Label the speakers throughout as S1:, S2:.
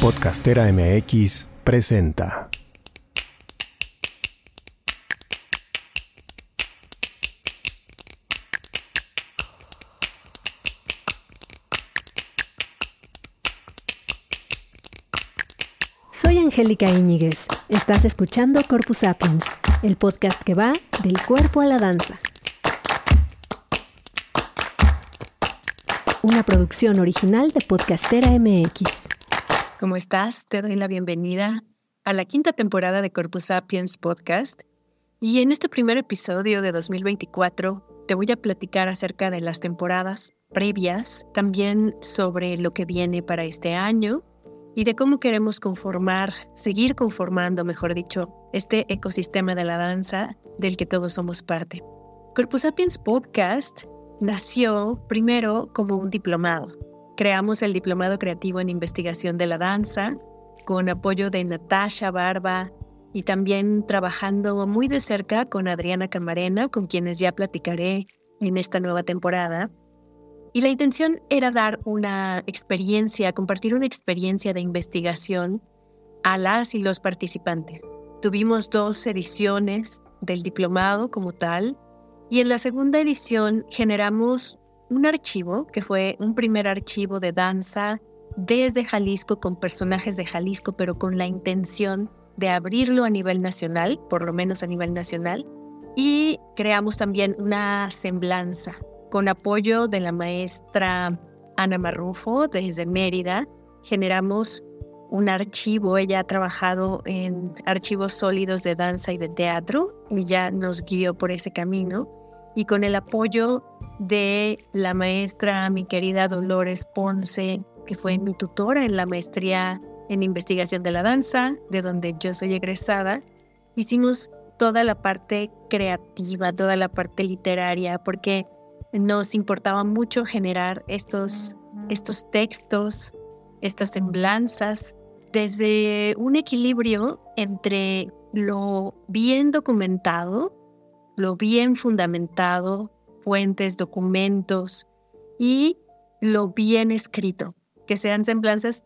S1: Podcastera MX presenta.
S2: Soy Angélica Íñiguez. Estás escuchando Corpus Sapiens, el podcast que va del cuerpo a la danza. Una producción original de Podcastera MX.
S3: ¿Cómo estás? Te doy la bienvenida a la quinta temporada de Corpus Sapiens Podcast. Y en este primer episodio de 2024 te voy a platicar acerca de las temporadas previas, también sobre lo que viene para este año y de cómo queremos conformar, seguir conformando, mejor dicho, este ecosistema de la danza del que todos somos parte. Corpus Sapiens Podcast nació primero como un diplomado Creamos el Diplomado Creativo en Investigación de la Danza con apoyo de Natasha Barba y también trabajando muy de cerca con Adriana Camarena, con quienes ya platicaré en esta nueva temporada. Y la intención era dar una experiencia, compartir una experiencia de investigación a las y los participantes. Tuvimos dos ediciones del diplomado como tal y en la segunda edición generamos un archivo que fue un primer archivo de danza desde Jalisco con personajes de Jalisco, pero con la intención de abrirlo a nivel nacional, por lo menos a nivel nacional. Y creamos también una semblanza con apoyo de la maestra Ana Marrufo desde Mérida. Generamos un archivo, ella ha trabajado en archivos sólidos de danza y de teatro y ya nos guió por ese camino y con el apoyo de la maestra, mi querida Dolores Ponce, que fue mi tutora en la maestría en investigación de la danza, de donde yo soy egresada, hicimos toda la parte creativa, toda la parte literaria, porque nos importaba mucho generar estos, estos textos, estas semblanzas, desde un equilibrio entre lo bien documentado, lo bien fundamentado, fuentes, documentos y lo bien escrito, que sean semblanzas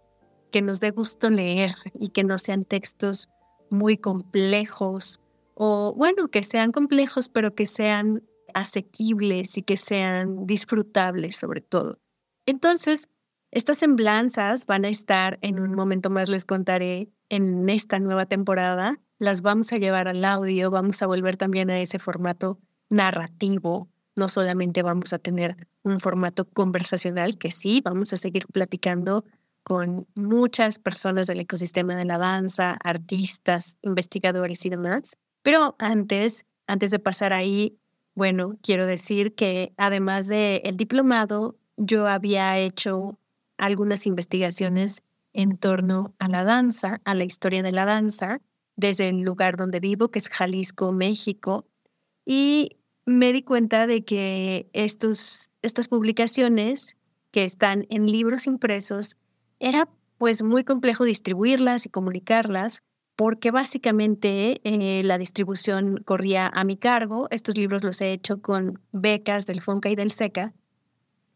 S3: que nos dé gusto leer y que no sean textos muy complejos o bueno, que sean complejos pero que sean asequibles y que sean disfrutables sobre todo. Entonces, estas semblanzas van a estar, en un momento más les contaré, en esta nueva temporada, las vamos a llevar al audio, vamos a volver también a ese formato narrativo. No solamente vamos a tener un formato conversacional, que sí, vamos a seguir platicando con muchas personas del ecosistema de la danza, artistas, investigadores y demás. Pero antes, antes de pasar ahí, bueno, quiero decir que además del el diplomado, yo había hecho algunas investigaciones en torno a la danza, a la historia de la danza, desde el lugar donde vivo, que es Jalisco, México, y me di cuenta de que estos, estas publicaciones que están en libros impresos, era pues muy complejo distribuirlas y comunicarlas, porque básicamente eh, la distribución corría a mi cargo. Estos libros los he hecho con becas del FONCA y del SECA,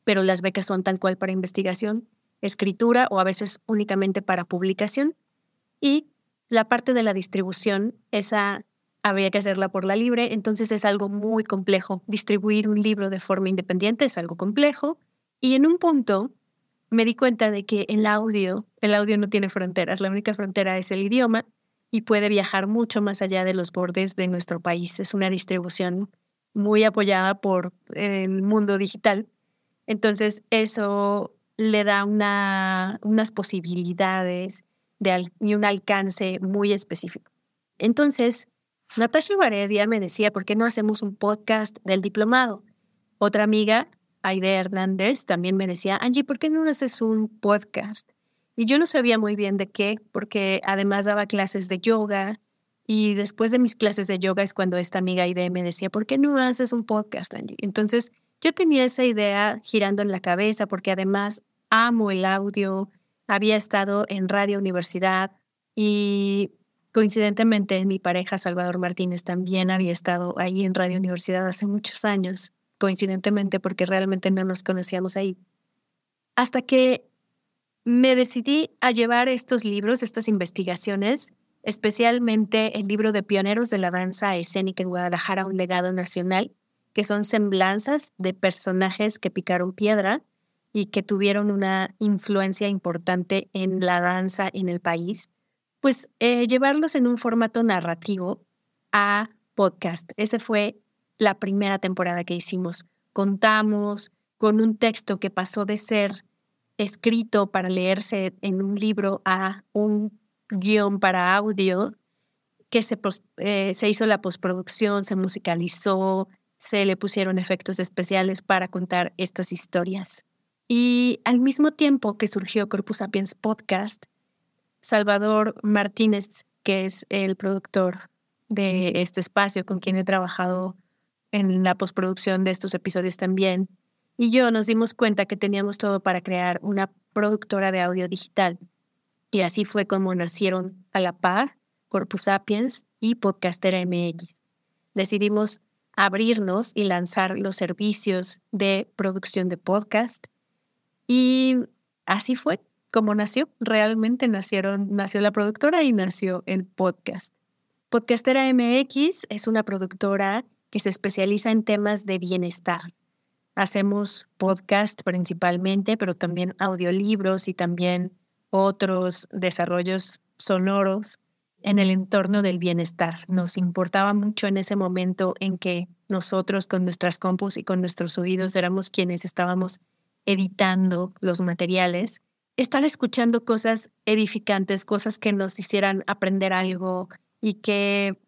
S3: pero las becas son tal cual para investigación, escritura o a veces únicamente para publicación. Y la parte de la distribución, esa habría que hacerla por la libre, entonces es algo muy complejo. Distribuir un libro de forma independiente es algo complejo. Y en un punto me di cuenta de que el audio, el audio no tiene fronteras, la única frontera es el idioma y puede viajar mucho más allá de los bordes de nuestro país. Es una distribución muy apoyada por el mundo digital. Entonces eso le da una, unas posibilidades y un alcance muy específico. Entonces, Natasha Varedia me decía, ¿por qué no hacemos un podcast del diplomado? Otra amiga, Aide Hernández, también me decía, Angie, ¿por qué no haces un podcast? Y yo no sabía muy bien de qué, porque además daba clases de yoga. Y después de mis clases de yoga es cuando esta amiga Aide me decía, ¿por qué no haces un podcast, Angie? Entonces, yo tenía esa idea girando en la cabeza, porque además amo el audio, había estado en Radio Universidad y coincidentemente mi pareja Salvador Martínez también había estado ahí en Radio Universidad hace muchos años, coincidentemente porque realmente no nos conocíamos ahí. Hasta que me decidí a llevar estos libros, estas investigaciones, especialmente el libro de Pioneros de la Danza Escénica en Guadalajara, un legado nacional, que son semblanzas de personajes que picaron piedra y que tuvieron una influencia importante en la danza en el país, pues eh, llevarlos en un formato narrativo a podcast. Esa fue la primera temporada que hicimos. Contamos con un texto que pasó de ser escrito para leerse en un libro a un guion para audio, que se, eh, se hizo la postproducción, se musicalizó, se le pusieron efectos especiales para contar estas historias. Y al mismo tiempo que surgió Corpus Sapiens Podcast, Salvador Martínez, que es el productor de este espacio con quien he trabajado en la postproducción de estos episodios también, y yo nos dimos cuenta que teníamos todo para crear una productora de audio digital. Y así fue como nacieron a la par Corpus Sapiens y Podcastera MX. Decidimos abrirnos y lanzar los servicios de producción de podcast. Y así fue como nació. Realmente nació la productora y nació el podcast. Podcastera MX es una productora que se especializa en temas de bienestar. Hacemos podcast principalmente, pero también audiolibros y también otros desarrollos sonoros en el entorno del bienestar. Nos importaba mucho en ese momento en que nosotros con nuestras compus y con nuestros oídos éramos quienes estábamos editando los materiales, estar escuchando cosas edificantes, cosas que nos hicieran aprender algo y que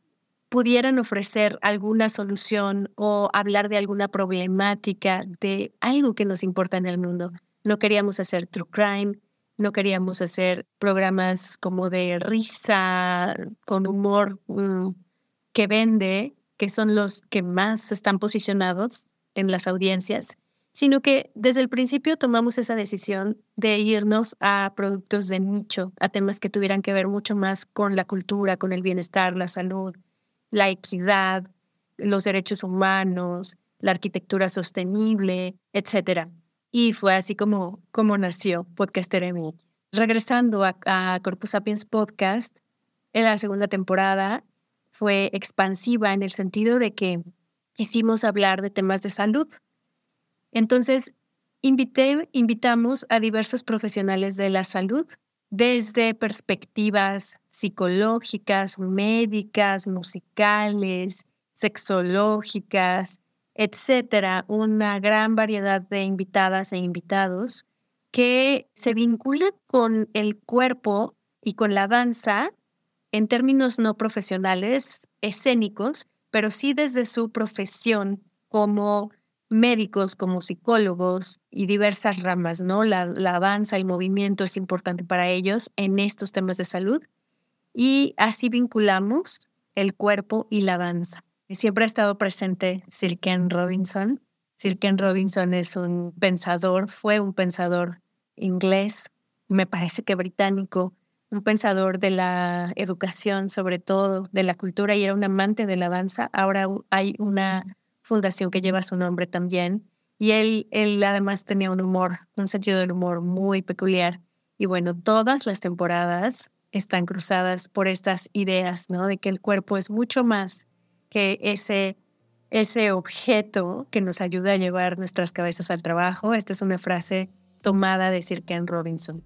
S3: pudieran ofrecer alguna solución o hablar de alguna problemática, de algo que nos importa en el mundo. No queríamos hacer true crime, no queríamos hacer programas como de risa, con humor mm, que vende, que son los que más están posicionados en las audiencias, sino que desde el principio tomamos esa decisión de irnos a productos de nicho, a temas que tuvieran que ver mucho más con la cultura, con el bienestar, la salud, la equidad, los derechos humanos, la arquitectura sostenible, etc. Y fue así como, como nació Podcaster MX. Regresando a, a Corpus Sapiens Podcast, en la segunda temporada fue expansiva en el sentido de que quisimos hablar de temas de salud. Entonces, invitamos a diversos profesionales de la salud desde perspectivas psicológicas, médicas, musicales, sexológicas, etcétera, una gran variedad de invitadas e invitados que se vinculan con el cuerpo y con la danza en términos no profesionales, escénicos, pero sí desde su profesión como médicos, como psicólogos y diversas ramas, ¿no? La, la danza, el movimiento es importante para ellos en estos temas de salud y así vinculamos el cuerpo y la danza. Siempre ha estado presente Sir Ken Robinson. Sir Ken Robinson es un pensador, fue un pensador inglés, me parece que británico, un pensador de la educación, sobre todo de la cultura, y era un amante de la danza. Ahora hay una fundación que lleva su nombre también. Y él, él además tenía un humor, un sentido del humor muy peculiar. Y bueno, todas las temporadas están cruzadas por estas ideas, ¿no? De que el cuerpo es mucho más que ese, ese objeto que nos ayuda a llevar nuestras cabezas al trabajo. Esta es una frase tomada de Sir Ken Robinson.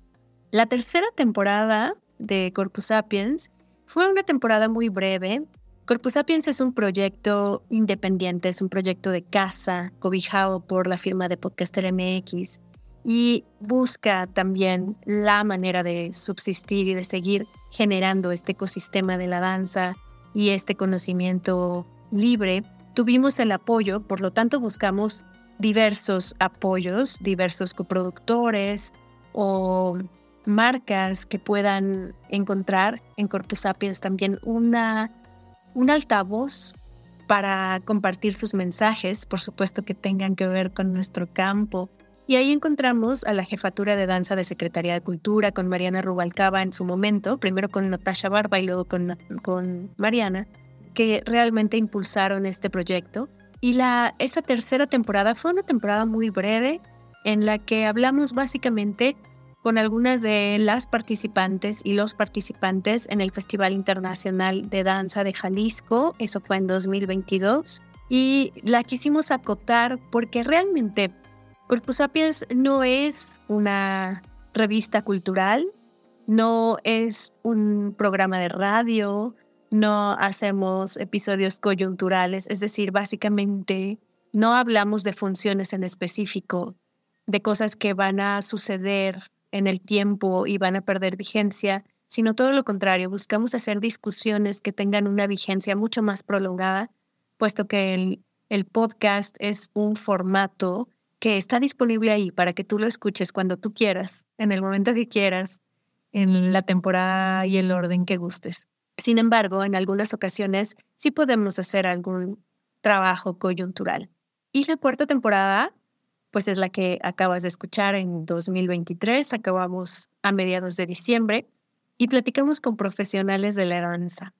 S3: La tercera temporada de Corpus Sapiens fue una temporada muy breve, Corpus Sapiens es un proyecto independiente, es un proyecto de casa cobijado por la firma de Podcaster MX y busca también la manera de subsistir y de seguir generando este ecosistema de la danza y este conocimiento libre. Tuvimos el apoyo, por lo tanto buscamos diversos apoyos, diversos coproductores o marcas que puedan encontrar en Corpus Sapiens también una un altavoz para compartir sus mensajes, por supuesto que tengan que ver con nuestro campo. Y ahí encontramos a la jefatura de danza de Secretaría de Cultura con Mariana Rubalcaba en su momento, primero con Natasha Barba y luego con, con Mariana, que realmente impulsaron este proyecto. Y la, esa tercera temporada fue una temporada muy breve en la que hablamos básicamente con algunas de las participantes y los participantes en el Festival Internacional de Danza de Jalisco, eso fue en 2022, y la quisimos acotar porque realmente Corpus Sapiens no es una revista cultural, no es un programa de radio, no hacemos episodios coyunturales, es decir, básicamente no hablamos de funciones en específico, de cosas que van a suceder en el tiempo y van a perder vigencia, sino todo lo contrario, buscamos hacer discusiones que tengan una vigencia mucho más prolongada, puesto que el, el podcast es un formato que está disponible ahí para que tú lo escuches cuando tú quieras, en el momento que quieras, en la temporada y el orden que gustes. Sin embargo, en algunas ocasiones sí podemos hacer algún trabajo coyuntural. Y la cuarta temporada pues es la que acabas de escuchar en 2023. Acabamos a mediados de diciembre y platicamos con profesionales de la danza.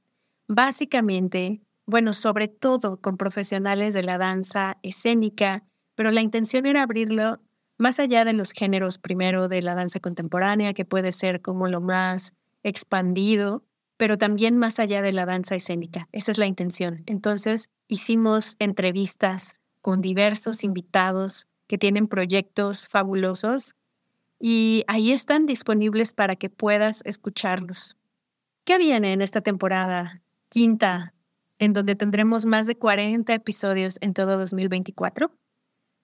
S3: Básicamente, bueno, sobre todo con profesionales de la danza escénica, pero la intención era abrirlo más allá de los géneros primero de la danza contemporánea, que puede ser como lo más expandido, pero también más allá de la danza escénica. Esa es la intención. Entonces, hicimos entrevistas con diversos invitados que tienen proyectos fabulosos y ahí están disponibles para que puedas escucharlos. ¿Qué viene en esta temporada quinta, en donde tendremos más de 40 episodios en todo 2024?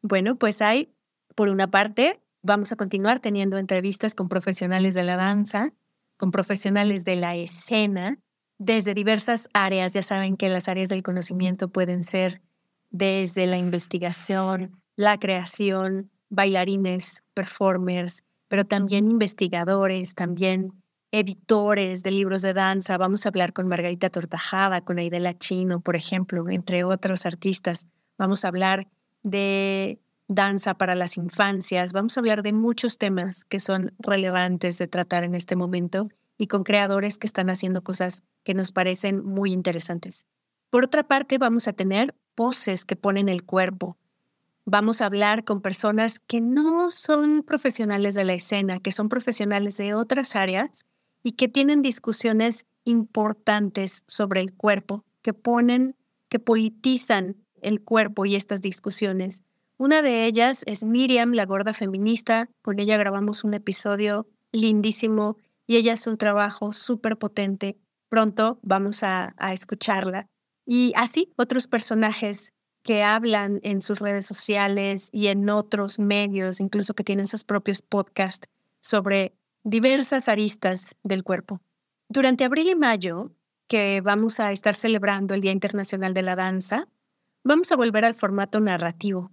S3: Bueno, pues hay, por una parte, vamos a continuar teniendo entrevistas con profesionales de la danza, con profesionales de la escena, desde diversas áreas. Ya saben que las áreas del conocimiento pueden ser desde la investigación, la creación, bailarines, performers, pero también investigadores, también editores de libros de danza. Vamos a hablar con Margarita Tortajada, con Aidela Chino, por ejemplo, entre otros artistas. Vamos a hablar de danza para las infancias. Vamos a hablar de muchos temas que son relevantes de tratar en este momento y con creadores que están haciendo cosas que nos parecen muy interesantes. Por otra parte, vamos a tener voces que ponen el cuerpo, vamos a hablar con personas que no son profesionales de la escena, que son profesionales de otras áreas y que tienen discusiones importantes sobre el cuerpo, que ponen, que politizan el cuerpo y estas discusiones. Una de ellas es Miriam, la gorda feminista. Con ella grabamos un episodio lindísimo y ella hace un trabajo súper potente. Pronto vamos a, a escucharla. Y así otros personajes que hablan en sus redes sociales y en otros medios, incluso que tienen sus propios podcasts sobre diversas aristas del cuerpo. Durante abril y mayo, que vamos a estar celebrando el Día Internacional de la Danza, vamos a volver al formato narrativo.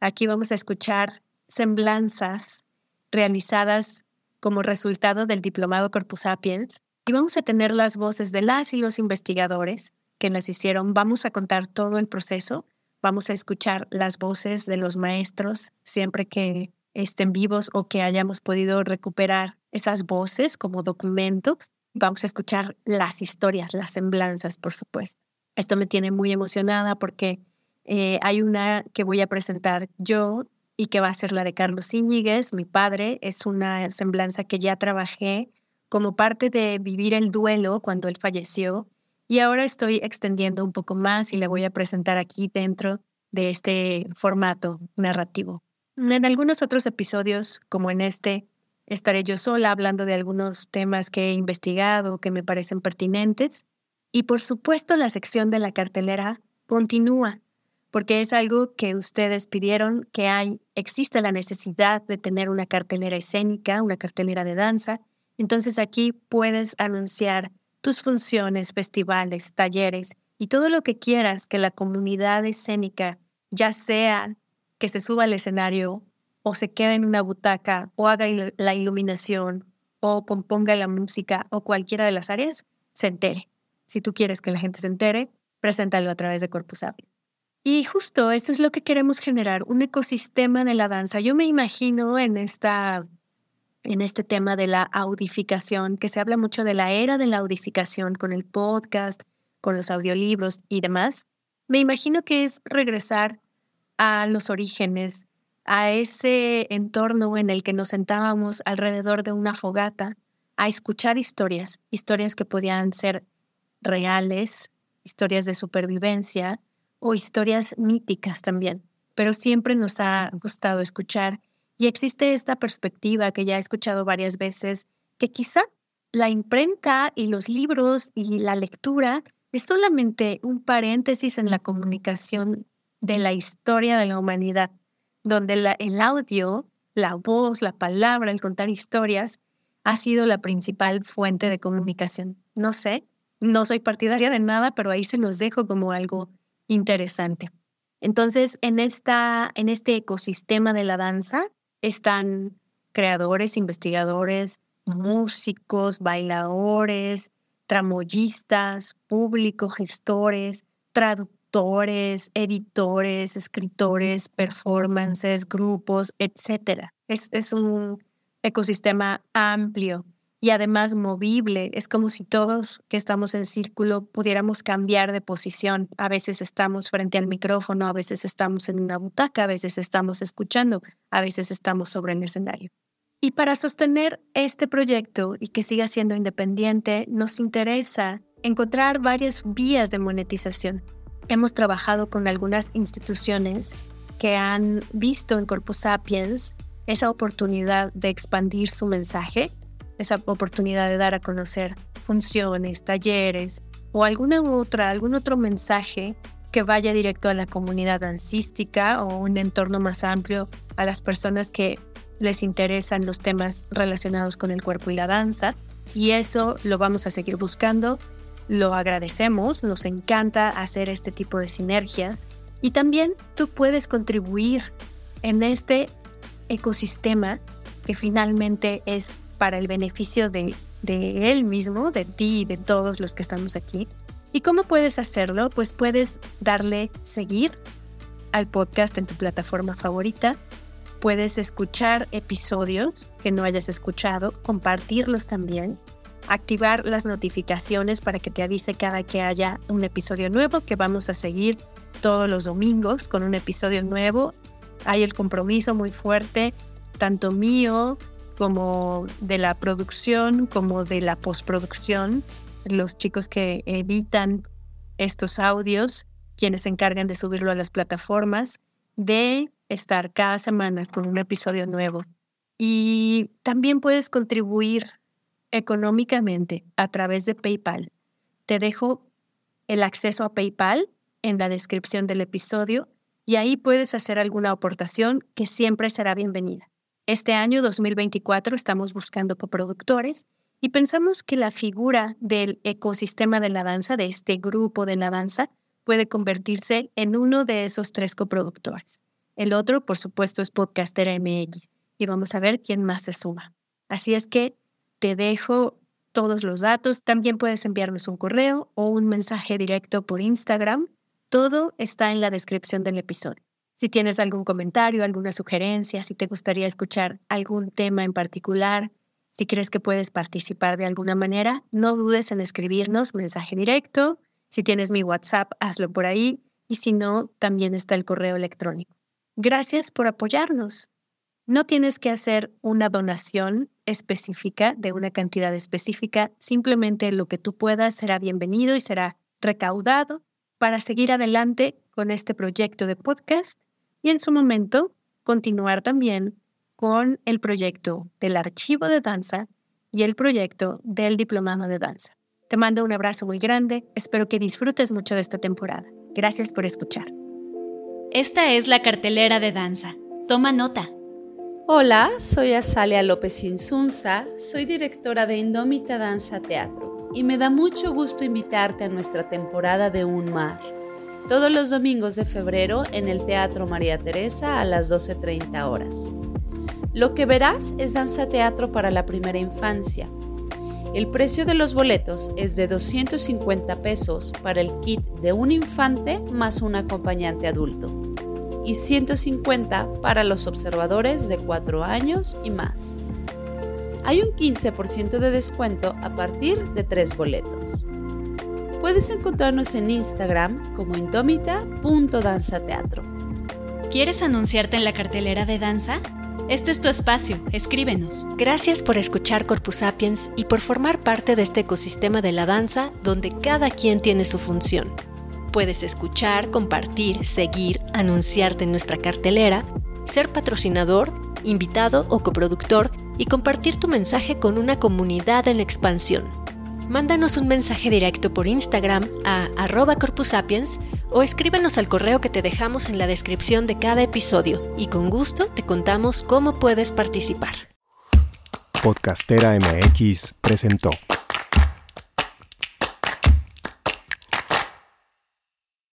S3: Aquí vamos a escuchar semblanzas realizadas como resultado del diplomado Corpus Sapiens y vamos a tener las voces de las y los investigadores que las hicieron. Vamos a contar todo el proceso Vamos a escuchar las voces de los maestros siempre que estén vivos o que hayamos podido recuperar esas voces como documentos. Vamos a escuchar las historias, las semblanzas, por supuesto. Esto me tiene muy emocionada porque eh, hay una que voy a presentar yo y que va a ser la de Carlos Íñiguez, mi padre. Es una semblanza que ya trabajé como parte de vivir el duelo cuando él falleció y ahora estoy extendiendo un poco más y le voy a presentar aquí dentro de este formato narrativo. En algunos otros episodios, como en este, estaré yo sola hablando de algunos temas que he investigado que me parecen pertinentes. Y por supuesto la sección de la cartelera continúa, porque es algo que ustedes pidieron, que hay, existe la necesidad de tener una cartelera escénica, una cartelera de danza. Entonces aquí puedes anunciar tus funciones, festivales, talleres y todo lo que quieras que la comunidad escénica, ya sea que se suba al escenario o se quede en una butaca o haga la iluminación o componga la música o cualquiera de las áreas, se entere. Si tú quieres que la gente se entere, preséntalo a través de Corpus Sapiens. Y justo eso es lo que queremos generar, un ecosistema de la danza. Yo me imagino en esta en este tema de la audificación, que se habla mucho de la era de la audificación con el podcast, con los audiolibros y demás, me imagino que es regresar a los orígenes, a ese entorno en el que nos sentábamos alrededor de una fogata a escuchar historias, historias que podían ser reales, historias de supervivencia o historias míticas también, pero siempre nos ha gustado escuchar y existe esta perspectiva que ya he escuchado varias veces, que quizá la imprenta y los libros y la lectura es solamente un paréntesis en la comunicación de la historia de la humanidad, donde el audio, la voz, la palabra, el contar historias, ha sido la principal fuente de comunicación. No sé, no soy partidaria de nada, pero ahí se los dejo como algo interesante. Entonces, en, esta, en este ecosistema de la danza están creadores, investigadores, músicos, bailadores, tramoyistas, público, gestores, traductores, editores, escritores, performances, grupos, etc. Es, es un ecosistema amplio y además movible. Es como si todos que estamos en círculo pudiéramos cambiar de posición. A veces estamos frente al micrófono, a veces estamos en una butaca, a veces estamos escuchando, a veces estamos sobre el escenario. Y para sostener este proyecto y que siga siendo independiente, nos interesa encontrar varias vías de monetización. Hemos trabajado con algunas instituciones que han visto en Corpus Sapiens esa oportunidad de expandir su mensaje, esa oportunidad de dar a conocer funciones, talleres o alguna otra, algún otro mensaje que vaya directo a la comunidad dancística o un entorno más amplio a las personas que les interesan los temas relacionados con el cuerpo y la danza. Y eso lo vamos a seguir buscando. Lo agradecemos, nos encanta hacer este tipo de sinergias. Y también tú puedes contribuir en este ecosistema que finalmente es para el beneficio de, de él mismo, de ti y de todos los que estamos aquí. ¿Y cómo puedes hacerlo? Pues puedes darle seguir al podcast en tu plataforma favorita. Puedes escuchar episodios que no hayas escuchado, compartirlos también, activar las notificaciones para que te avise cada que haya un episodio nuevo que vamos a seguir todos los domingos con un episodio nuevo hay el compromiso muy fuerte, tanto mío como de la producción, como de la postproducción, los chicos que editan estos audios, quienes se encargan de subirlo a las plataformas, de estar cada semana con un episodio nuevo. Y también puedes contribuir económicamente a través de PayPal. Te dejo el acceso a PayPal en la descripción del episodio y ahí puedes hacer alguna aportación que siempre será bienvenida. Este año 2024 estamos buscando coproductores y pensamos que la figura del ecosistema de la danza, de este grupo de la danza, puede convertirse en uno de esos tres coproductores. El otro, por supuesto, es Podcaster MX y vamos a ver quién más se suma. Así es que te dejo todos los datos. También puedes enviarnos un correo o un mensaje directo por Instagram todo está en la descripción del episodio. Si tienes algún comentario, alguna sugerencia, si te gustaría escuchar algún tema en particular, si crees que puedes participar de alguna manera, no dudes en escribirnos mensaje directo. Si tienes mi WhatsApp, hazlo por ahí. Y si no, también está el correo electrónico. Gracias por apoyarnos. No tienes que hacer una donación específica de una cantidad específica, simplemente lo que tú puedas será bienvenido y será recaudado para seguir adelante con este proyecto de podcast y en su momento continuar también con el proyecto del archivo de danza y el proyecto del diplomado de danza. Te mando un abrazo muy grande, espero que disfrutes mucho de esta temporada. Gracias por escuchar.
S4: Esta es la cartelera de danza. Toma nota.
S5: Hola, soy Azalia López Insunza, soy directora de Indómita Danza Teatro y me da mucho gusto invitarte a nuestra temporada de Un Mar. Todos los domingos de febrero en el Teatro María Teresa a las 12.30 horas. Lo que verás es danza teatro para la primera infancia. El precio de los boletos es de 250 pesos para el kit de un infante más un acompañante adulto y 150 para los observadores de 4 años y más hay un 15% de descuento a partir de tres boletos. Puedes encontrarnos en Instagram como indómita.danzateatro.
S4: ¿Quieres anunciarte en la cartelera de danza? Este es tu espacio, escríbenos.
S2: Gracias por escuchar Corpus Sapiens y por formar parte de este ecosistema de la danza donde cada quien tiene su función. Puedes escuchar, compartir, seguir, anunciarte en nuestra cartelera, ser patrocinador, invitado o coproductor y compartir tu mensaje con una comunidad en expansión. Mándanos un mensaje directo por Instagram a arroba corpusapiens o escríbenos al correo que te dejamos en la descripción de cada episodio y con gusto te contamos cómo puedes participar.
S1: Podcastera MX presentó.